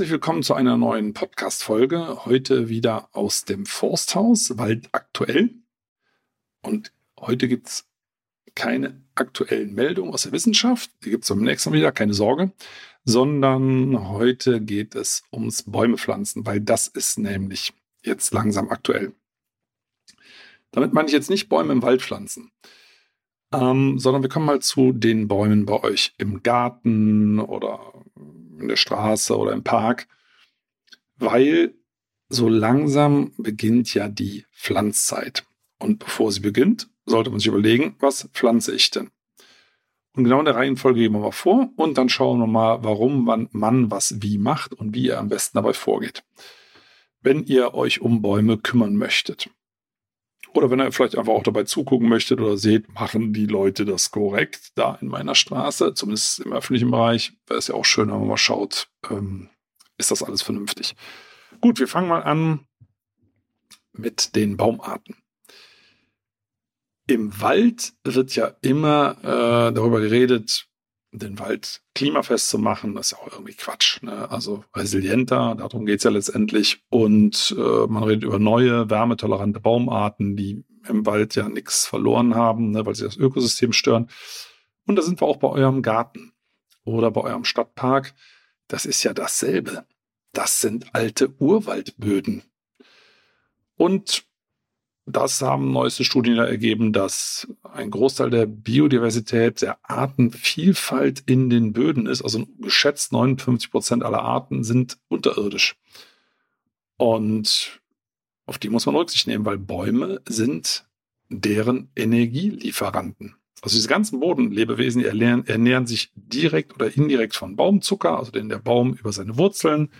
Herzlich willkommen zu einer neuen Podcast-Folge. Heute wieder aus dem Forsthaus, Wald aktuell. Und heute gibt es keine aktuellen Meldungen aus der Wissenschaft. Die gibt es beim nächsten Mal wieder, keine Sorge. Sondern heute geht es ums Bäume pflanzen, weil das ist nämlich jetzt langsam aktuell. Damit meine ich jetzt nicht Bäume im Wald pflanzen. Ähm, sondern wir kommen mal zu den Bäumen bei euch im Garten oder in der Straße oder im Park, weil so langsam beginnt ja die Pflanzzeit. Und bevor sie beginnt, sollte man sich überlegen, was pflanze ich denn? Und genau in der Reihenfolge gehen wir mal vor und dann schauen wir mal, warum man, man was wie macht und wie ihr am besten dabei vorgeht. Wenn ihr euch um Bäume kümmern möchtet. Oder wenn ihr vielleicht einfach auch dabei zugucken möchtet oder seht, machen die Leute das korrekt da in meiner Straße, zumindest im öffentlichen Bereich, wäre es ja auch schön, wenn man mal schaut, ähm, ist das alles vernünftig. Gut, wir fangen mal an mit den Baumarten. Im Wald wird ja immer äh, darüber geredet, den Wald klimafest zu machen, das ist ja auch irgendwie Quatsch. Ne? Also resilienter, darum geht es ja letztendlich. Und äh, man redet über neue, wärmetolerante Baumarten, die im Wald ja nichts verloren haben, ne, weil sie das Ökosystem stören. Und da sind wir auch bei eurem Garten oder bei eurem Stadtpark. Das ist ja dasselbe. Das sind alte Urwaldböden. Und das haben neueste Studien ergeben, dass ein Großteil der Biodiversität, der Artenvielfalt in den Böden ist. Also geschätzt 59 Prozent aller Arten sind unterirdisch. Und auf die muss man Rücksicht nehmen, weil Bäume sind deren Energielieferanten. Also diese ganzen Bodenlebewesen ernähren, ernähren sich direkt oder indirekt von Baumzucker, also den der Baum über seine Wurzeln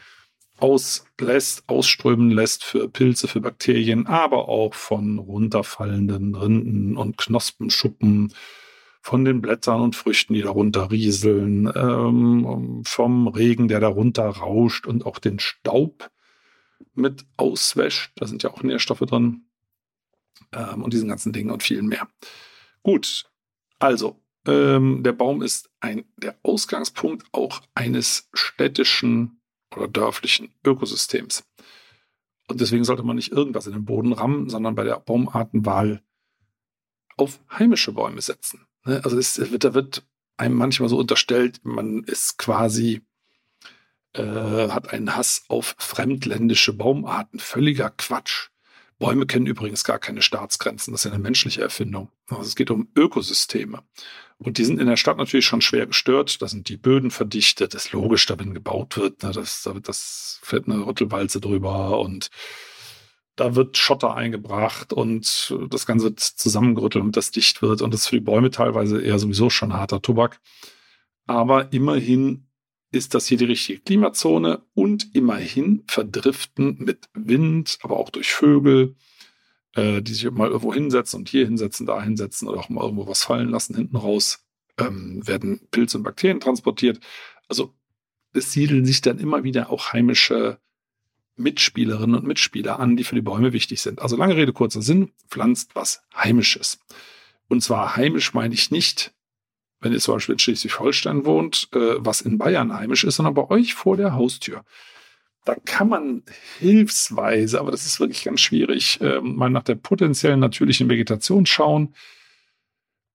auslässt, ausströmen lässt für Pilze, für Bakterien, aber auch von runterfallenden Rinden und Knospenschuppen, von den Blättern und Früchten, die darunter rieseln, ähm, vom Regen, der darunter rauscht und auch den Staub mit auswäscht. Da sind ja auch Nährstoffe drin ähm, und diesen ganzen Dingen und vielen mehr. Gut, also ähm, der Baum ist ein, der Ausgangspunkt auch eines städtischen oder dörflichen Ökosystems. Und deswegen sollte man nicht irgendwas in den Boden rammen, sondern bei der Baumartenwahl auf heimische Bäume setzen. Ne? Also es wird, da wird einem manchmal so unterstellt, man ist quasi, äh, hat einen Hass auf fremdländische Baumarten. Völliger Quatsch. Bäume kennen übrigens gar keine Staatsgrenzen. Das ist eine menschliche Erfindung. Also es geht um Ökosysteme. Und die sind in der Stadt natürlich schon schwer gestört. Da sind die Böden verdichtet. Das ist logisch, da wenn gebaut wird. Ne, das, da wird das fährt eine Rüttelwalze drüber und da wird Schotter eingebracht und das Ganze zusammengerüttelt, damit das dicht wird. Und das ist für die Bäume teilweise eher sowieso schon harter Tobak. Aber immerhin ist das hier die richtige Klimazone und immerhin verdriften mit Wind, aber auch durch Vögel, äh, die sich mal irgendwo hinsetzen und hier hinsetzen, da hinsetzen oder auch mal irgendwo was fallen lassen, hinten raus, ähm, werden Pilze und Bakterien transportiert. Also es siedeln sich dann immer wieder auch heimische Mitspielerinnen und Mitspieler an, die für die Bäume wichtig sind. Also lange Rede, kurzer Sinn, pflanzt was Heimisches. Und zwar heimisch meine ich nicht wenn ihr zum Beispiel in Schleswig-Holstein wohnt, äh, was in Bayern heimisch ist, sondern bei euch vor der Haustür. Da kann man hilfsweise, aber das ist wirklich ganz schwierig, äh, mal nach der potenziellen natürlichen Vegetation schauen.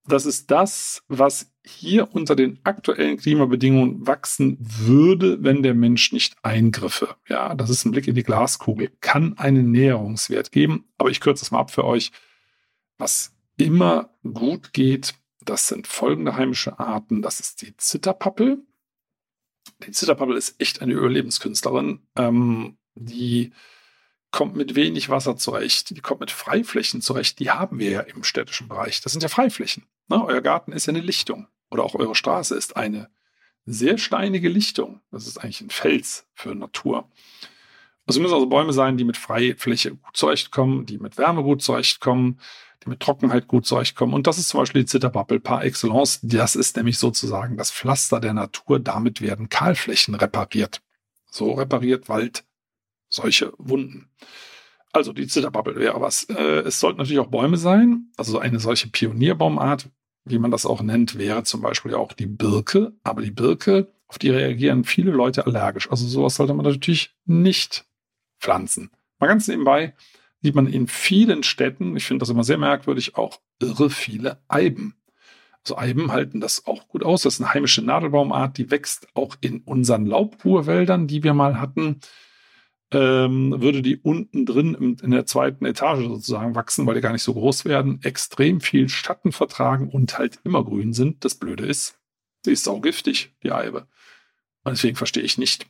Das ist das, was hier unter den aktuellen Klimabedingungen wachsen würde, wenn der Mensch nicht eingriffe. Ja, das ist ein Blick in die Glaskugel. Kann einen Näherungswert geben, aber ich kürze es mal ab für euch. Was immer gut geht, das sind folgende heimische Arten. Das ist die Zitterpappel. Die Zitterpappel ist echt eine Überlebenskünstlerin. Ähm, die kommt mit wenig Wasser zurecht. Die kommt mit Freiflächen zurecht. Die haben wir ja im städtischen Bereich. Das sind ja Freiflächen. Ne? Euer Garten ist ja eine Lichtung. Oder auch eure Straße ist eine sehr steinige Lichtung. Das ist eigentlich ein Fels für Natur. Es müssen also Bäume sein, die mit Freifläche gut zurechtkommen, die mit Wärme gut zurechtkommen, mit Trockenheit gut zurechtkommen. Und das ist zum Beispiel die Zitterpappel par excellence. Das ist nämlich sozusagen das Pflaster der Natur. Damit werden Kahlflächen repariert. So repariert Wald solche Wunden. Also die Zitterpappel wäre was. Äh, es sollten natürlich auch Bäume sein. Also eine solche Pionierbaumart, wie man das auch nennt, wäre zum Beispiel auch die Birke. Aber die Birke, auf die reagieren viele Leute allergisch. Also sowas sollte man natürlich nicht pflanzen. Mal ganz nebenbei sieht man in vielen Städten, ich finde das immer sehr merkwürdig, auch irre viele Eiben. Also Eiben halten das auch gut aus. Das ist eine heimische Nadelbaumart, die wächst auch in unseren Laubruhrwäldern, die wir mal hatten. Ähm, würde die unten drin in der zweiten Etage sozusagen wachsen, weil die gar nicht so groß werden, extrem viel Schatten vertragen und halt immer grün sind. Das Blöde ist, sie ist saugiftig, die Eibe. Und deswegen verstehe ich nicht,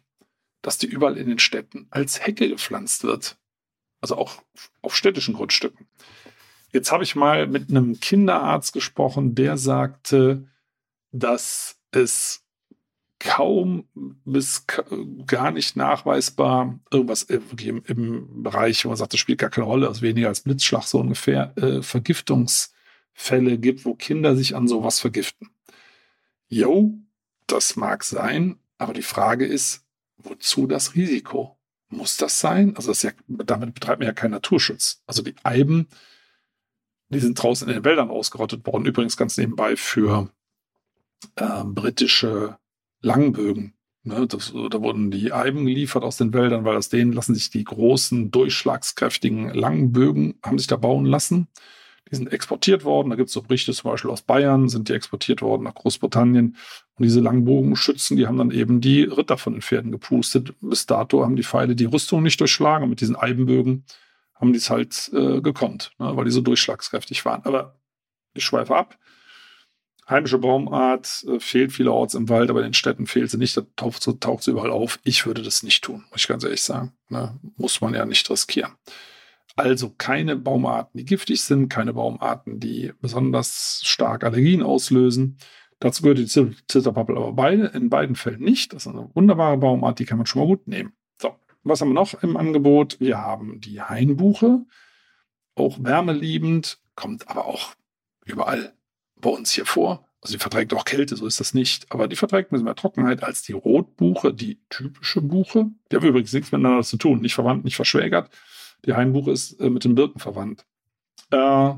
dass die überall in den Städten als Hecke gepflanzt wird. Also auch auf städtischen Grundstücken. Jetzt habe ich mal mit einem Kinderarzt gesprochen, der sagte, dass es kaum bis gar nicht nachweisbar irgendwas im, im Bereich, wo man sagt, das spielt gar keine Rolle, also weniger als Blitzschlag so ungefähr, äh, Vergiftungsfälle gibt, wo Kinder sich an sowas vergiften. Jo, das mag sein, aber die Frage ist, Wozu das Risiko? Muss das sein? Also das ja, damit betreibt man ja keinen Naturschutz. Also die Eiben, die sind draußen in den Wäldern ausgerottet worden. Übrigens ganz nebenbei für äh, britische Langbögen. Ne, das, da wurden die Eiben geliefert aus den Wäldern, weil aus denen lassen sich die großen, durchschlagskräftigen Langbögen, haben sich da bauen lassen. Die sind exportiert worden. Da gibt es so Berichte zum Beispiel aus Bayern, sind die exportiert worden nach Großbritannien. Und diese Langbogenschützen, die haben dann eben die Ritter von den Pferden gepustet. Bis dato haben die Pfeile die Rüstung nicht durchschlagen. Und mit diesen Eibenbögen haben die es halt äh, gekonnt, ne, weil die so durchschlagskräftig waren. Aber ich schweife ab. Heimische Baumart äh, fehlt vielerorts im Wald, aber in den Städten fehlt sie nicht. Da taucht, taucht sie überall auf. Ich würde das nicht tun, muss ich ganz ehrlich sagen. Ne, muss man ja nicht riskieren. Also keine Baumarten, die giftig sind, keine Baumarten, die besonders stark Allergien auslösen. Dazu gehört die Zitterpappel aber beide, in beiden Fällen nicht. Das ist eine wunderbare Baumart, die kann man schon mal gut nehmen. So, was haben wir noch im Angebot? Wir haben die Hainbuche, auch wärmeliebend, kommt aber auch überall bei uns hier vor. Also die verträgt auch Kälte, so ist das nicht. Aber die verträgt ein bisschen mehr Trockenheit als die Rotbuche, die typische Buche. Die haben übrigens nichts miteinander zu tun, nicht verwandt, nicht verschwägert. Die Hainbuche ist äh, mit den Birken verwandt. Äh,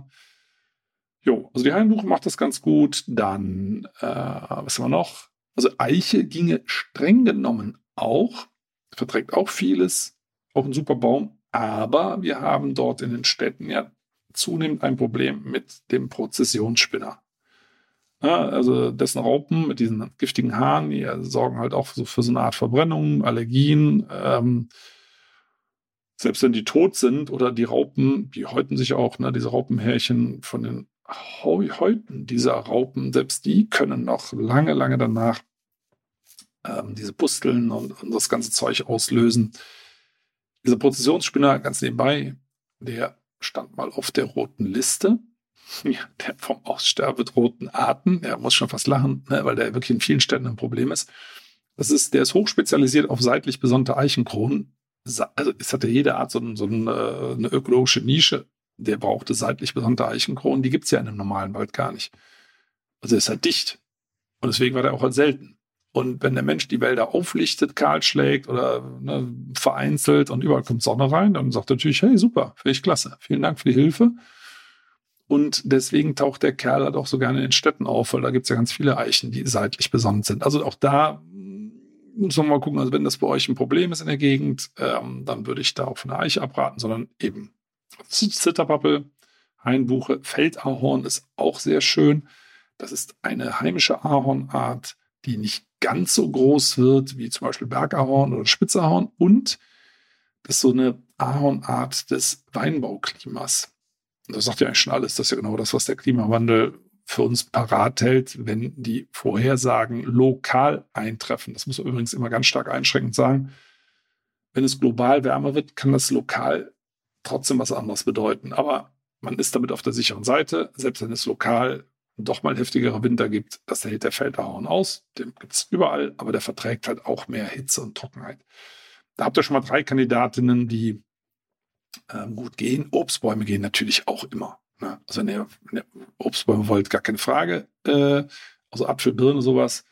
jo, also die Hainbuche macht das ganz gut. Dann, äh, was haben wir noch? Also Eiche ginge streng genommen auch, verträgt auch vieles, auch ein super Baum. Aber wir haben dort in den Städten ja zunehmend ein Problem mit dem Prozessionsspinner. Ja, also dessen Raupen mit diesen giftigen Haaren, die sorgen halt auch so für so eine Art Verbrennung, Allergien. Ähm, selbst wenn die tot sind oder die Raupen, die häuten sich auch, ne, diese Raupenhärchen von den Häuten dieser Raupen, selbst die können noch lange, lange danach ähm, diese Pusteln und, und, das ganze Zeug auslösen. Dieser Prozessionsspinner, ganz nebenbei, der stand mal auf der roten Liste. Ja, der vom Aussterben bedrohten Arten. Er muss schon fast lachen, ne, weil der wirklich in vielen Städten ein Problem ist. Das ist, der ist hochspezialisiert auf seitlich besonnte Eichenkronen also es hatte jede Art so, so eine, äh, eine, ökologische Nische, der brauchte seitlich besondere Eichenkronen, die gibt es ja in einem normalen Wald gar nicht. Also ist halt dicht. Und deswegen war der auch halt selten. Und wenn der Mensch die Wälder auflichtet, kahl schlägt oder ne, vereinzelt und überall kommt Sonne rein, dann sagt er natürlich, hey, super, finde ich klasse. Vielen Dank für die Hilfe. Und deswegen taucht der Kerl halt auch so gerne in den Städten auf, weil da gibt es ja ganz viele Eichen, die seitlich besonnt sind. Also auch da muss man mal gucken, also wenn das bei euch ein Problem ist in der Gegend, ähm, dann würde ich da auch von der Eiche abraten, sondern eben Zitterpappel, Hainbuche, Feldahorn ist auch sehr schön. Das ist eine heimische Ahornart, die nicht ganz so groß wird wie zum Beispiel Bergahorn oder Spitzahorn und das ist so eine Ahornart des Weinbauklimas. Das sagt ja eigentlich schon alles. Das ist ja genau das, was der Klimawandel für uns parat hält, wenn die Vorhersagen lokal eintreffen. Das muss man übrigens immer ganz stark einschränkend sagen. Wenn es global wärmer wird, kann das lokal trotzdem was anderes bedeuten. Aber man ist damit auf der sicheren Seite. Selbst wenn es lokal doch mal heftigere Winter gibt, das hält der Feldahorn aus. Den gibt es überall, aber der verträgt halt auch mehr Hitze und Trockenheit. Da habt ihr schon mal drei Kandidatinnen, die ähm, gut gehen. Obstbäume gehen natürlich auch immer. Ne? Also wenn ihr, Obstbäume wollt, gar keine Frage. Äh, also Apfel, Birne, sowas.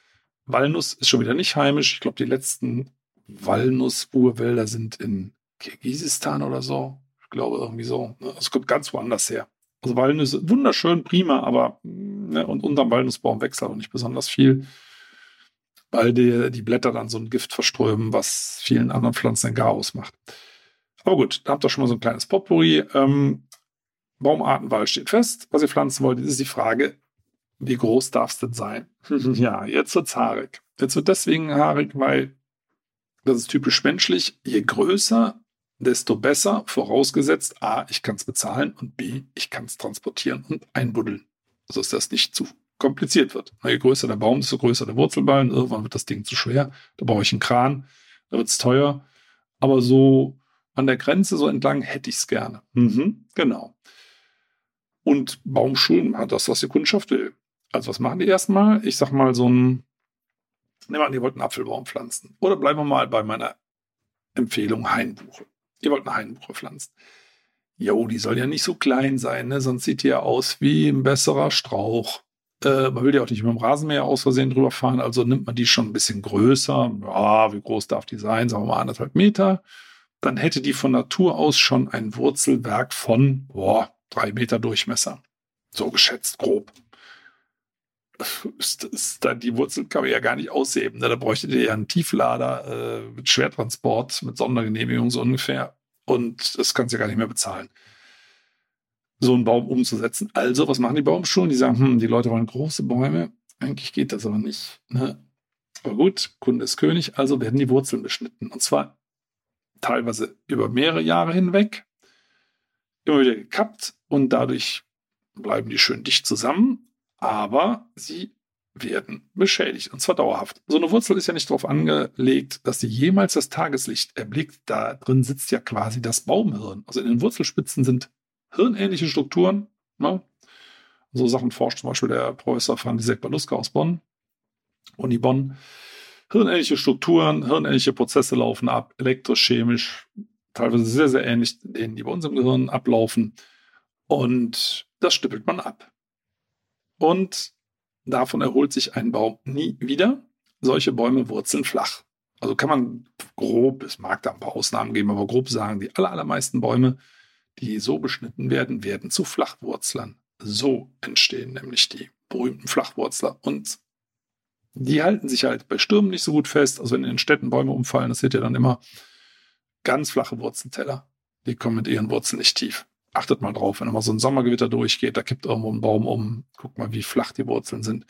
Walnuss ist schon wieder nicht heimisch. Ich glaube, die letzten Walnuss-Urwälder sind in Kirgisistan oder so. Ich glaube irgendwie so. Ne? Es kommt ganz woanders her. Also Walnüsse, wunderschön, prima, aber ne, und unterm Walnussbaum wächst auch nicht besonders viel, weil die, die Blätter dann so ein Gift verströmen, was vielen anderen Pflanzen gar ausmacht. Aber gut, da habt ihr schon mal so ein kleines Potpourri. Ähm, Baumartenwahl steht fest. Was ihr pflanzen wollt, ist die Frage, wie groß darf es denn sein? ja, jetzt wird's haarig. Jetzt wird deswegen haarig, weil das ist typisch menschlich. Je größer, desto besser, vorausgesetzt A, ich kann es bezahlen und B, ich kann es transportieren und einbuddeln. Also dass das nicht zu kompliziert wird. Je größer der Baum, desto größer der Wurzelballen. Irgendwann wird das Ding zu schwer. Da brauche ich einen Kran, da wird es teuer. Aber so an der Grenze so entlang hätte ich es gerne. Mhm, genau. Und Baumschulen hat das, was die Kundschaft will. Also was machen die erstmal? Ich sag mal so ein, nehmen wir an, ihr wollt einen Apfelbaum pflanzen. Oder bleiben wir mal bei meiner Empfehlung Hainbuche. Ihr wollt eine Hainbuche pflanzen. Jo, die soll ja nicht so klein sein, ne? sonst sieht die ja aus wie ein besserer Strauch. Äh, man will ja auch nicht mit dem Rasenmäher aus Versehen drüber fahren, also nimmt man die schon ein bisschen größer. Ja, wie groß darf die sein? Sagen wir mal anderthalb Meter. Dann hätte die von Natur aus schon ein Wurzelwerk von boah, drei Meter Durchmesser. So geschätzt, grob. Ist, ist dann die Wurzel kann man ja gar nicht ausheben. Ne? Da bräuchtet ihr ja einen Tieflader äh, mit Schwertransport, mit Sondergenehmigung so ungefähr. Und das kannst du ja gar nicht mehr bezahlen, so einen Baum umzusetzen. Also, was machen die Baumschulen? Die sagen, hm, die Leute wollen große Bäume. Eigentlich geht das aber nicht. Ne? Aber gut, Kunde ist König, also werden die Wurzeln beschnitten. Und zwar teilweise über mehrere Jahre hinweg, wieder gekappt und dadurch bleiben die schön dicht zusammen, aber sie werden beschädigt und zwar dauerhaft. So eine Wurzel ist ja nicht darauf angelegt, dass sie jemals das Tageslicht erblickt. Da drin sitzt ja quasi das Baumhirn. Also in den Wurzelspitzen sind hirnähnliche Strukturen. Ne? So Sachen forscht zum Beispiel der Professor František Baluska aus Bonn, Uni Bonn. Hirnähnliche Strukturen, hirnähnliche Prozesse laufen ab, elektrisch, chemisch, teilweise sehr, sehr ähnlich denen, die bei uns im Gehirn ablaufen. Und das stippelt man ab. Und davon erholt sich ein Baum nie wieder. Solche Bäume wurzeln flach. Also kann man grob, es mag da ein paar Ausnahmen geben, aber grob sagen, die allermeisten Bäume, die so beschnitten werden, werden zu Flachwurzlern. So entstehen nämlich die berühmten Flachwurzler. Und die halten sich halt bei Stürmen nicht so gut fest. Also wenn in den Städten Bäume umfallen, das seht ihr dann immer ganz flache Wurzelteller. Die kommen mit ihren Wurzeln nicht tief achtet mal drauf, wenn mal so ein Sommergewitter durchgeht, da kippt irgendwo ein Baum um, guckt mal, wie flach die Wurzeln sind.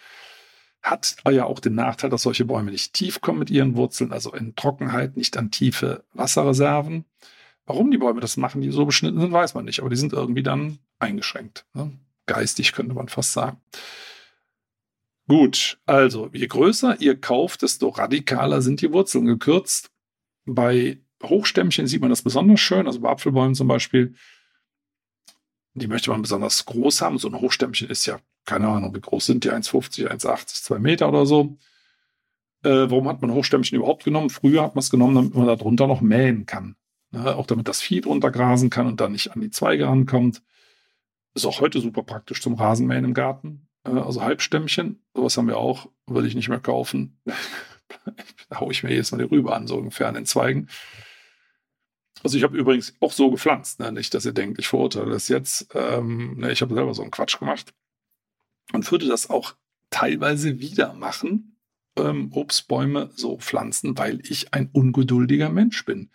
Hat ja auch den Nachteil, dass solche Bäume nicht tief kommen mit ihren Wurzeln, also in Trockenheit, nicht an tiefe Wasserreserven. Warum die Bäume das machen, die so beschnitten sind, weiß man nicht, aber die sind irgendwie dann eingeschränkt. Ne? Geistig könnte man fast sagen. Gut, also je größer ihr kauft, desto radikaler sind die Wurzeln gekürzt. Bei Hochstämmchen sieht man das besonders schön, also bei Apfelbäumen zum Beispiel die möchte man besonders groß haben. So ein Hochstämmchen ist ja, keine Ahnung, wie groß sind die? 1,50, 1,80, 2 Meter oder so. Äh, warum hat man Hochstämmchen überhaupt genommen? Früher hat man es genommen, damit man darunter noch mähen kann. Ne? Auch damit das Vieh drunter grasen kann und dann nicht an die Zweige rankommt. Ist auch heute super praktisch zum Rasenmähen im Garten. Äh, also Halbstämmchen, sowas haben wir auch, würde ich nicht mehr kaufen. da haue ich mir jetzt mal die Rübe an, so ungefähr an den Zweigen. Also ich habe übrigens auch so gepflanzt, ne? nicht, dass ihr denkt, ich verurteile das jetzt. Ähm, ne, ich habe selber so einen Quatsch gemacht und würde das auch teilweise wieder machen, ähm, Obstbäume so pflanzen, weil ich ein ungeduldiger Mensch bin.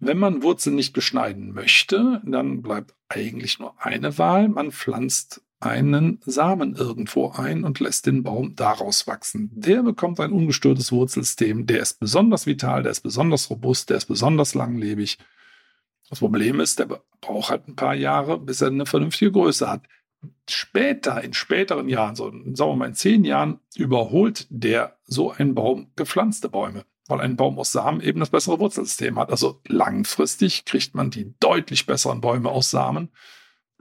Wenn man Wurzeln nicht beschneiden möchte, dann bleibt eigentlich nur eine Wahl. Man pflanzt einen Samen irgendwo ein und lässt den Baum daraus wachsen. Der bekommt ein ungestörtes Wurzelsystem, der ist besonders vital, der ist besonders robust, der ist besonders langlebig. Das Problem ist, der braucht halt ein paar Jahre, bis er eine vernünftige Größe hat. Später, in späteren Jahren, so sagen wir mal in zehn Jahren, überholt der so ein Baum gepflanzte Bäume, weil ein Baum aus Samen eben das bessere Wurzelsystem hat. Also langfristig kriegt man die deutlich besseren Bäume aus Samen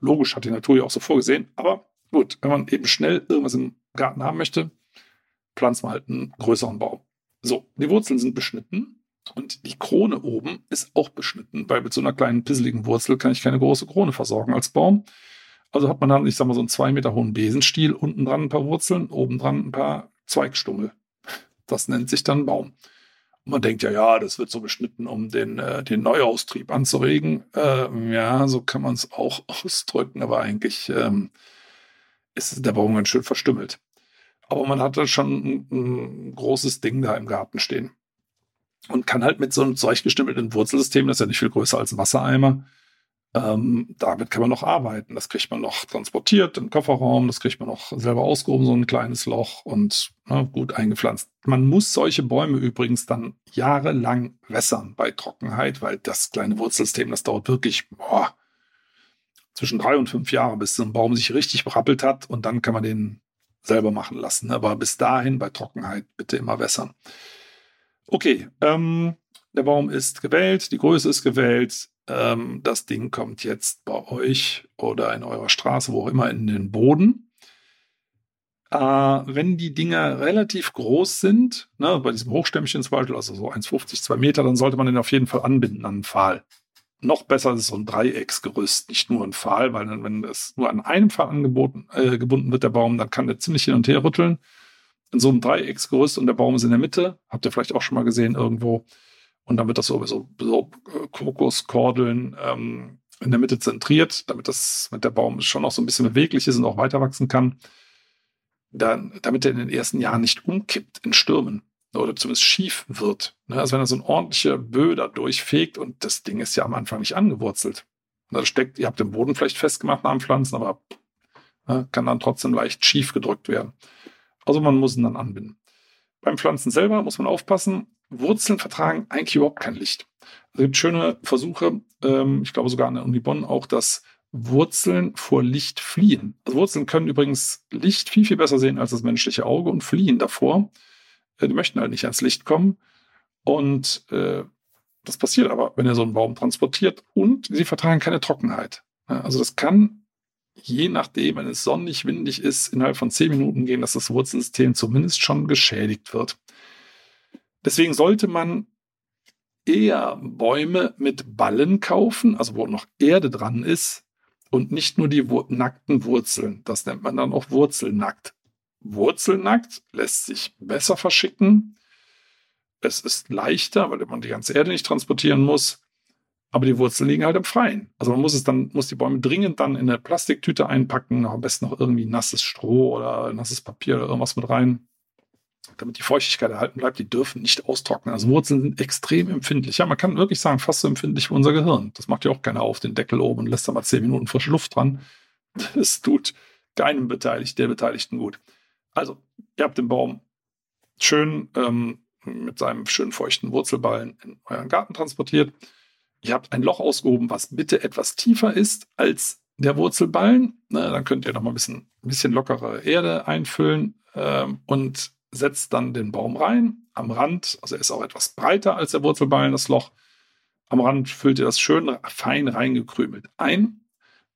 Logisch hat die Natur ja auch so vorgesehen, aber Gut, wenn man eben schnell irgendwas im Garten haben möchte, pflanzt man halt einen größeren Baum. So, die Wurzeln sind beschnitten und die Krone oben ist auch beschnitten, weil mit so einer kleinen pisseligen Wurzel kann ich keine große Krone versorgen als Baum. Also hat man dann, ich sag mal, so einen zwei Meter hohen Besenstiel, unten dran ein paar Wurzeln, oben dran ein paar Zweigstummel. Das nennt sich dann Baum. Man denkt ja, ja, das wird so beschnitten, um den, äh, den Neuaustrieb anzuregen. Äh, ja, so kann man es auch ausdrücken, aber eigentlich ähm, ist der Baum ganz schön verstümmelt. Aber man hat da schon ein, ein großes Ding da im Garten stehen. Und kann halt mit so einem zurechtgestümmelten Wurzelsystem, das ist ja nicht viel größer als ein Wassereimer, ähm, damit kann man noch arbeiten. Das kriegt man noch transportiert im Kofferraum, das kriegt man noch selber ausgehoben, so ein kleines Loch und na, gut eingepflanzt. Man muss solche Bäume übrigens dann jahrelang wässern bei Trockenheit, weil das kleine Wurzelsystem, das dauert wirklich boah, zwischen drei und fünf Jahre, bis so ein Baum sich richtig berappelt hat und dann kann man den selber machen lassen. Aber bis dahin bei Trockenheit bitte immer wässern. Okay, ähm, der Baum ist gewählt, die Größe ist gewählt, ähm, das Ding kommt jetzt bei euch oder in eurer Straße, wo auch immer, in den Boden. Äh, wenn die Dinger relativ groß sind, ne, bei diesem Hochstämmchen zum Beispiel, also so 1,50, 2 Meter, dann sollte man den auf jeden Fall anbinden an einen Pfahl. Noch besser ist so ein Dreiecksgerüst, nicht nur ein Pfahl, weil dann, wenn es nur an einem Pfahl angeboten, äh, gebunden wird, der Baum, dann kann der ziemlich hin und her rütteln. In so einem Dreiecksgerüst und der Baum ist in der Mitte, habt ihr vielleicht auch schon mal gesehen irgendwo, und dann wird das so, so, so äh, Kokoskordeln ähm, in der Mitte zentriert, damit das mit der Baum schon noch so ein bisschen beweglich ist und auch weiter wachsen kann. Dann, damit er in den ersten Jahren nicht umkippt in Stürmen oder zumindest schief wird. Ne? Also wenn er so ein ordentlicher Böder durchfegt und das Ding ist ja am Anfang nicht angewurzelt. Da steckt, ihr habt den Boden vielleicht festgemacht nach dem Pflanzen, aber ne, kann dann trotzdem leicht schief gedrückt werden. Also man muss ihn dann anbinden. Beim Pflanzen selber muss man aufpassen, Wurzeln vertragen eigentlich überhaupt kein Licht. Es gibt schöne Versuche, ähm, ich glaube sogar an der Uni Bonn auch, dass Wurzeln vor Licht fliehen. Also Wurzeln können übrigens Licht viel, viel besser sehen als das menschliche Auge und fliehen davor. Äh, die möchten halt nicht ans Licht kommen. Und äh, das passiert aber, wenn ihr so einen Baum transportiert und sie vertragen keine Trockenheit. Also das kann, je nachdem, wenn es sonnig, windig ist, innerhalb von zehn Minuten gehen, dass das Wurzelsystem zumindest schon geschädigt wird. Deswegen sollte man eher Bäume mit Ballen kaufen, also wo noch Erde dran ist und nicht nur die nackten Wurzeln. Das nennt man dann auch Wurzelnackt. Wurzelnackt lässt sich besser verschicken. Es ist leichter, weil man die ganze Erde nicht transportieren muss. Aber die Wurzeln liegen halt im Freien. Also man muss es dann, muss die Bäume dringend dann in eine Plastiktüte einpacken, am besten noch irgendwie nasses Stroh oder nasses Papier oder irgendwas mit rein damit die Feuchtigkeit erhalten bleibt, die dürfen nicht austrocknen. Also Wurzeln sind extrem empfindlich. Ja, man kann wirklich sagen, fast so empfindlich wie unser Gehirn. Das macht ja auch keiner auf den Deckel oben und lässt da mal zehn Minuten frische Luft dran. Das tut keinem Beteiligten, der Beteiligten gut. Also, ihr habt den Baum schön ähm, mit seinem schönen feuchten Wurzelballen in euren Garten transportiert. Ihr habt ein Loch ausgehoben, was bitte etwas tiefer ist als der Wurzelballen. Na, dann könnt ihr noch mal ein bisschen, ein bisschen lockere Erde einfüllen ähm, und setzt dann den Baum rein. Am Rand, also er ist auch etwas breiter als der Wurzelballen, das Loch. Am Rand füllt ihr das schön fein reingekrümelt ein.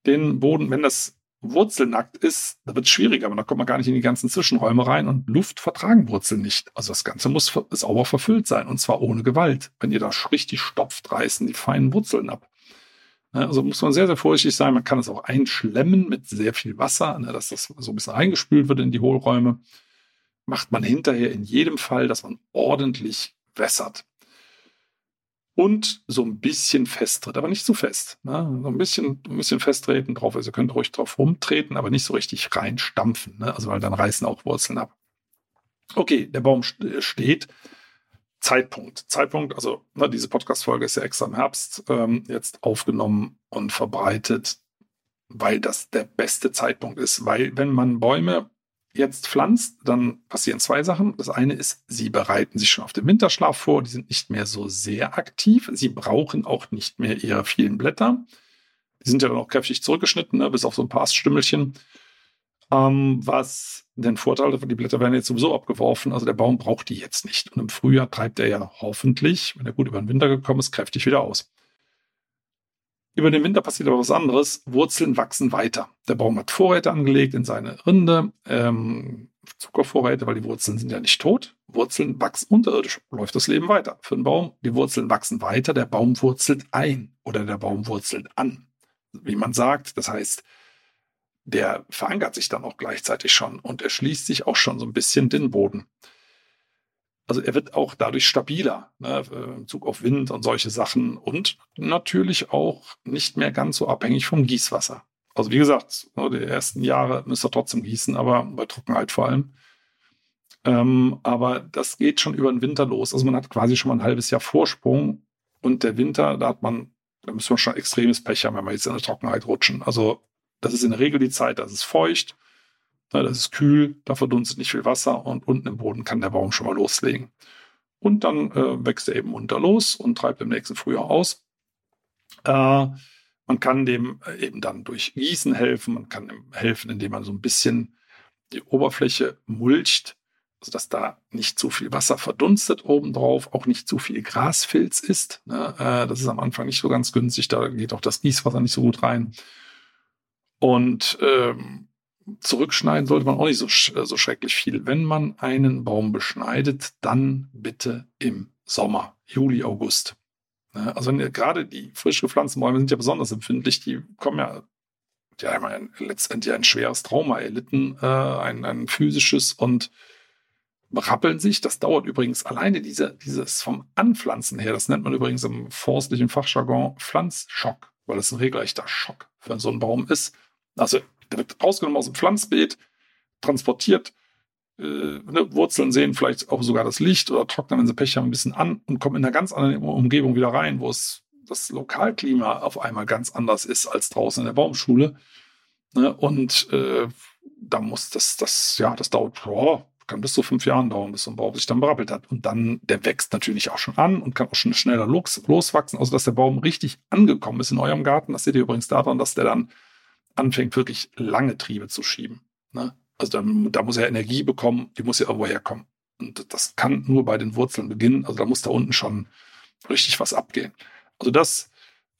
Den Boden, wenn das wurzelnackt ist, da wird es schwieriger, aber da kommt man gar nicht in die ganzen Zwischenräume rein und Luft vertragen Wurzeln nicht. Also das Ganze muss sauber verfüllt sein und zwar ohne Gewalt. Wenn ihr da richtig stopft, reißen die feinen Wurzeln ab. Also muss man sehr, sehr vorsichtig sein. Man kann es auch einschlemmen mit sehr viel Wasser, ne, dass das so ein bisschen eingespült wird in die Hohlräume macht man hinterher in jedem Fall, dass man ordentlich wässert. Und so ein bisschen festtritt, aber nicht zu fest. Ne? So ein bisschen, ein bisschen festtreten drauf. Also ihr könnt ruhig drauf rumtreten, aber nicht so richtig reinstampfen. Ne? Also weil dann reißen auch Wurzeln ab. Okay, der Baum steht. Zeitpunkt. Zeitpunkt, also ne, diese Podcast-Folge ist ja extra im Herbst ähm, jetzt aufgenommen und verbreitet, weil das der beste Zeitpunkt ist. Weil wenn man Bäume jetzt pflanzt, dann passieren zwei Sachen. Das eine ist, sie bereiten sich schon auf den Winterschlaf vor. Die sind nicht mehr so sehr aktiv. Sie brauchen auch nicht mehr ihre vielen Blätter. Die sind ja dann auch kräftig zurückgeschnitten, ne, bis auf so ein paar Aststümmelchen. Ähm, was den Vorteil davon, die Blätter werden jetzt sowieso abgeworfen. Also der Baum braucht die jetzt nicht. Und im Frühjahr treibt er ja hoffentlich, wenn er gut über den Winter gekommen ist, kräftig wieder aus. Über den Winter passiert aber was anderes. Wurzeln wachsen weiter. Der Baum hat Vorräte angelegt in seine Rinde, ähm, Zuckervorräte, weil die Wurzeln sind ja nicht tot. Wurzeln wachsen unterirdisch, läuft das Leben weiter. Für den Baum, die Wurzeln wachsen weiter, der Baum wurzelt ein oder der Baum wurzelt an. Wie man sagt, das heißt, der verankert sich dann auch gleichzeitig schon und erschließt sich auch schon so ein bisschen den Boden. Also er wird auch dadurch stabiler, ne, im Bezug auf Wind und solche Sachen und natürlich auch nicht mehr ganz so abhängig vom Gießwasser. Also wie gesagt, ne, die ersten Jahre müsst ihr trotzdem gießen, aber bei Trockenheit vor allem. Ähm, aber das geht schon über den Winter los. Also man hat quasi schon mal ein halbes Jahr Vorsprung und der Winter, da hat man, da müssen wir schon extremes Pech haben, wenn wir jetzt in der Trockenheit rutschen. Also das ist in der Regel die Zeit, das ist feucht, das ist kühl, da verdunstet nicht viel Wasser und unten im Boden kann der Baum schon mal loslegen. Und dann äh, wächst er eben unter los und treibt im nächsten Frühjahr aus. Äh, man kann dem äh, eben dann durch Gießen helfen, man kann ihm helfen, indem man so ein bisschen die Oberfläche mulcht, sodass da nicht zu viel Wasser verdunstet obendrauf, auch nicht zu viel Grasfilz ist. Ne? Äh, das ist am Anfang nicht so ganz günstig, da geht auch das Gießwasser nicht so gut rein. Und ähm, zurückschneiden sollte man auch nicht so, äh, so schrecklich viel. Wenn man einen Baum beschneidet, dann bitte im Sommer, Juli, August. Ne? Also gerade die frisch gepflanzten Bäume sind ja besonders empfindlich, die kommen ja, die haben ja letztendlich ein schweres Trauma erlitten, äh, ein, ein physisches und rappeln sich. Das dauert übrigens alleine diese, dieses vom Anpflanzen her, das nennt man übrigens im forstlichen Fachjargon Pflanzschock, weil es ein regelrechter Schock für so einen Baum ist. Also wird rausgenommen aus dem Pflanzbeet, transportiert, äh, ne, Wurzeln sehen vielleicht auch sogar das Licht oder trocknen, wenn sie Pech haben, ein bisschen an und kommen in einer ganz anderen Umgebung wieder rein, wo es das Lokalklima auf einmal ganz anders ist als draußen in der Baumschule. Ne, und äh, da muss das, das, ja, das dauert, oh, kann bis zu fünf Jahren dauern, bis so ein Baum sich dann berappelt hat. Und dann, der wächst natürlich auch schon an und kann auch schon schneller los, loswachsen, also dass der Baum richtig angekommen ist in eurem Garten. Das seht ihr übrigens daran, dass der dann anfängt, wirklich lange Triebe zu schieben. Ne? Also da, da muss er Energie bekommen, die muss ja irgendwo herkommen. Und das kann nur bei den Wurzeln beginnen. Also da muss da unten schon richtig was abgehen. Also das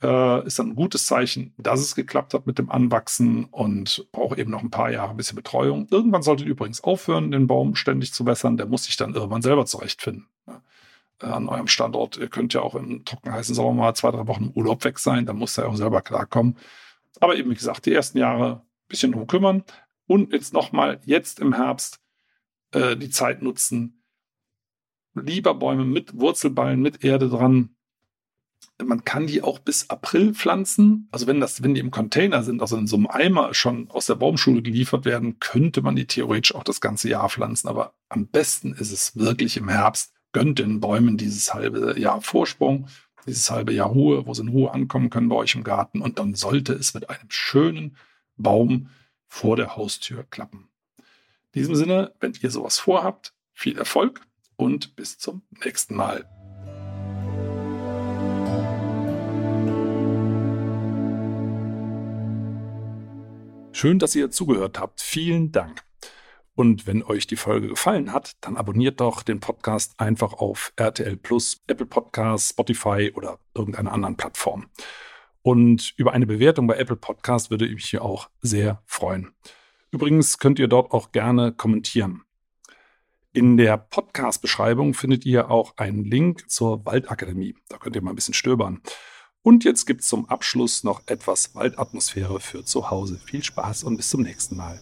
äh, ist dann ein gutes Zeichen, dass es geklappt hat mit dem Anwachsen und braucht eben noch ein paar Jahre ein bisschen Betreuung. Irgendwann solltet ihr übrigens aufhören, den Baum ständig zu wässern. Der muss sich dann irgendwann selber zurechtfinden. Ne? Äh, an eurem Standort. Ihr könnt ja auch im trocken heißen Sommer mal zwei, drei Wochen im Urlaub weg sein. Dann muss er auch selber klarkommen. Aber eben, wie gesagt, die ersten Jahre ein bisschen drum kümmern und jetzt nochmal, jetzt im Herbst, äh, die Zeit nutzen. Lieber Bäume mit Wurzelballen, mit Erde dran. Man kann die auch bis April pflanzen. Also wenn das, wenn die im Container sind, also in so einem Eimer schon aus der Baumschule geliefert werden, könnte man die theoretisch auch das ganze Jahr pflanzen. Aber am besten ist es wirklich im Herbst. Gönnt den Bäumen dieses halbe Jahr Vorsprung dieses halbe Jahr Ruhe, wo sie in Ruhe ankommen können bei euch im Garten. Und dann sollte es mit einem schönen Baum vor der Haustür klappen. In diesem Sinne, wenn ihr sowas vorhabt, viel Erfolg und bis zum nächsten Mal. Schön, dass ihr zugehört habt. Vielen Dank. Und wenn euch die Folge gefallen hat, dann abonniert doch den Podcast einfach auf RTL Plus, Apple Podcasts, Spotify oder irgendeiner anderen Plattform. Und über eine Bewertung bei Apple Podcast würde ich mich auch sehr freuen. Übrigens könnt ihr dort auch gerne kommentieren. In der Podcast-Beschreibung findet ihr auch einen Link zur Waldakademie. Da könnt ihr mal ein bisschen stöbern. Und jetzt gibt es zum Abschluss noch etwas Waldatmosphäre für zu Hause. Viel Spaß und bis zum nächsten Mal.